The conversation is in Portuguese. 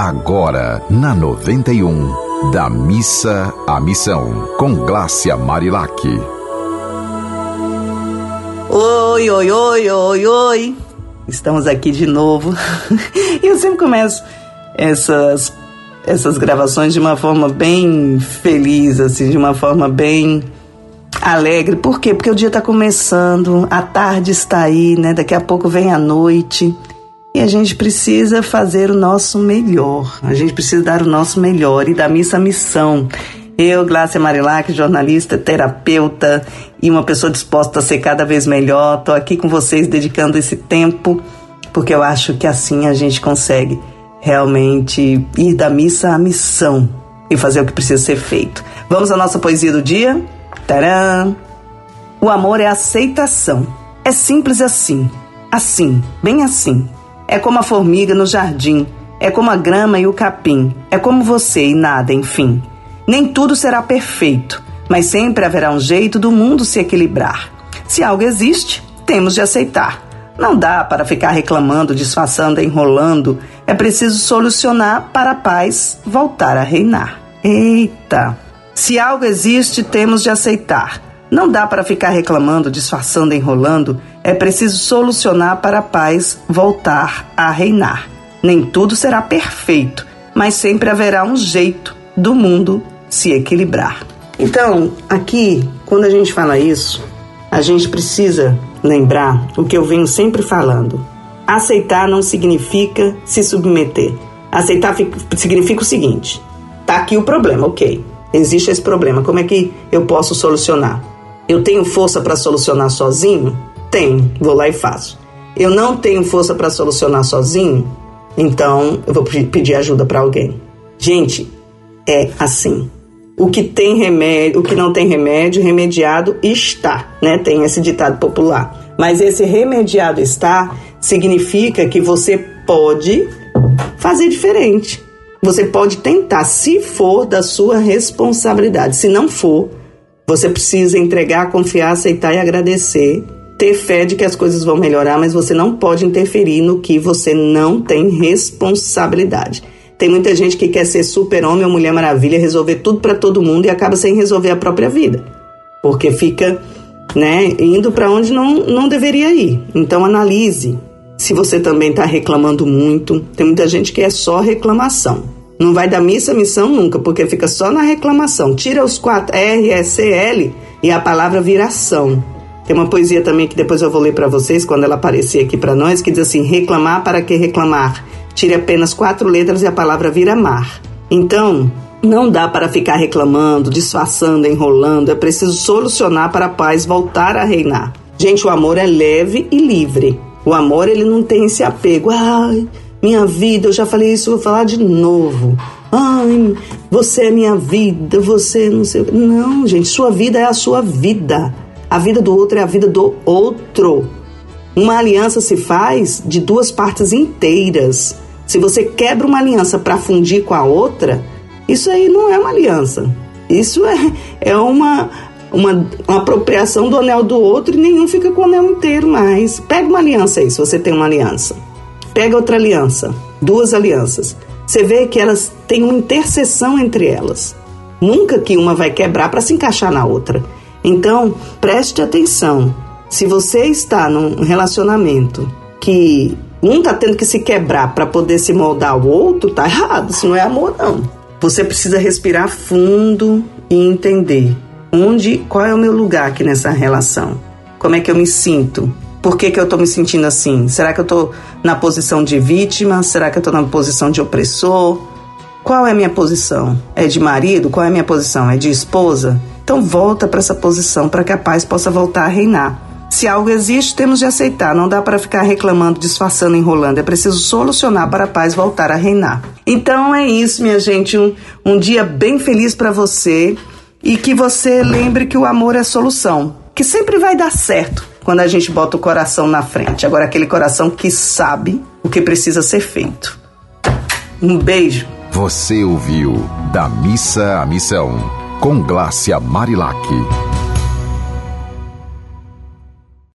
Agora, na 91, da missa à missão, com Glácia Marilac. Oi, oi, oi, oi, oi. Estamos aqui de novo. eu sempre começo essas essas gravações de uma forma bem feliz, assim, de uma forma bem alegre. Por quê? Porque o dia está começando, a tarde está aí, né? Daqui a pouco vem a noite. E a gente precisa fazer o nosso melhor. A gente precisa dar o nosso melhor e da missa à missão. Eu, Glácia Marilac, jornalista, terapeuta e uma pessoa disposta a ser cada vez melhor, estou aqui com vocês dedicando esse tempo, porque eu acho que assim a gente consegue realmente ir da missa à missão e fazer o que precisa ser feito. Vamos à nossa poesia do dia? Tcharam! O amor é aceitação. É simples assim. Assim, bem assim. É como a formiga no jardim, é como a grama e o capim, é como você e nada, enfim. Nem tudo será perfeito, mas sempre haverá um jeito do mundo se equilibrar. Se algo existe, temos de aceitar. Não dá para ficar reclamando, disfarçando, enrolando. É preciso solucionar para a paz voltar a reinar. Eita! Se algo existe, temos de aceitar. Não dá para ficar reclamando, disfarçando, enrolando. É preciso solucionar para a paz voltar a reinar. Nem tudo será perfeito, mas sempre haverá um jeito do mundo se equilibrar. Então, aqui, quando a gente fala isso, a gente precisa lembrar o que eu venho sempre falando. Aceitar não significa se submeter. Aceitar significa o seguinte: tá aqui o problema, ok. Existe esse problema. Como é que eu posso solucionar? Eu tenho força para solucionar sozinho? Tenho, vou lá e faço. Eu não tenho força para solucionar sozinho? Então eu vou pedir ajuda para alguém. Gente, é assim. O que tem remédio, o que não tem remédio, remediado está, né? Tem esse ditado popular. Mas esse remediado está significa que você pode fazer diferente. Você pode tentar, se for da sua responsabilidade. Se não for, você precisa entregar, confiar, aceitar e agradecer. Ter fé de que as coisas vão melhorar, mas você não pode interferir no que você não tem responsabilidade. Tem muita gente que quer ser super-homem ou mulher maravilha, resolver tudo para todo mundo e acaba sem resolver a própria vida. Porque fica, né, indo para onde não, não deveria ir. Então analise se você também está reclamando muito. Tem muita gente que é só reclamação. Não vai dar missa missão nunca, porque fica só na reclamação. Tira os quatro R, S, L e a palavra viração. Tem uma poesia também que depois eu vou ler para vocês quando ela aparecer aqui para nós, que diz assim: reclamar para que reclamar? Tire apenas quatro letras e a palavra vira mar. Então, não dá para ficar reclamando, disfarçando, enrolando. É preciso solucionar para a paz voltar a reinar. Gente, o amor é leve e livre. O amor ele não tem esse apego. Ai, minha vida, eu já falei isso, vou falar de novo. Ai, você é minha vida, você não sei. Não, gente, sua vida é a sua vida. A vida do outro é a vida do outro. Uma aliança se faz de duas partes inteiras. Se você quebra uma aliança para fundir com a outra, isso aí não é uma aliança. Isso é, é uma, uma, uma, apropriação do anel do outro e nenhum fica com o anel inteiro mais. Pega uma aliança aí, se você tem uma aliança. Pega outra aliança, duas alianças. Você vê que elas têm uma interseção entre elas. Nunca que uma vai quebrar para se encaixar na outra. Então, preste atenção. Se você está num relacionamento que um está tendo que se quebrar para poder se moldar ao outro, tá errado. Isso não é amor, não. Você precisa respirar fundo e entender onde, qual é o meu lugar aqui nessa relação. Como é que eu me sinto? Por que, que eu estou me sentindo assim? Será que eu estou na posição de vítima? Será que eu estou na posição de opressor? Qual é a minha posição? É de marido? Qual é a minha posição? É de esposa? Então volta para essa posição para que a paz possa voltar a reinar. Se algo existe, temos de aceitar. Não dá para ficar reclamando, disfarçando, enrolando. É preciso solucionar para a paz voltar a reinar. Então é isso, minha gente. Um, um dia bem feliz para você e que você lembre que o amor é solução, que sempre vai dar certo quando a gente bota o coração na frente. Agora, aquele coração que sabe o que precisa ser feito. Um beijo. Você ouviu Da Missa à Missão, com Glácia Marilac.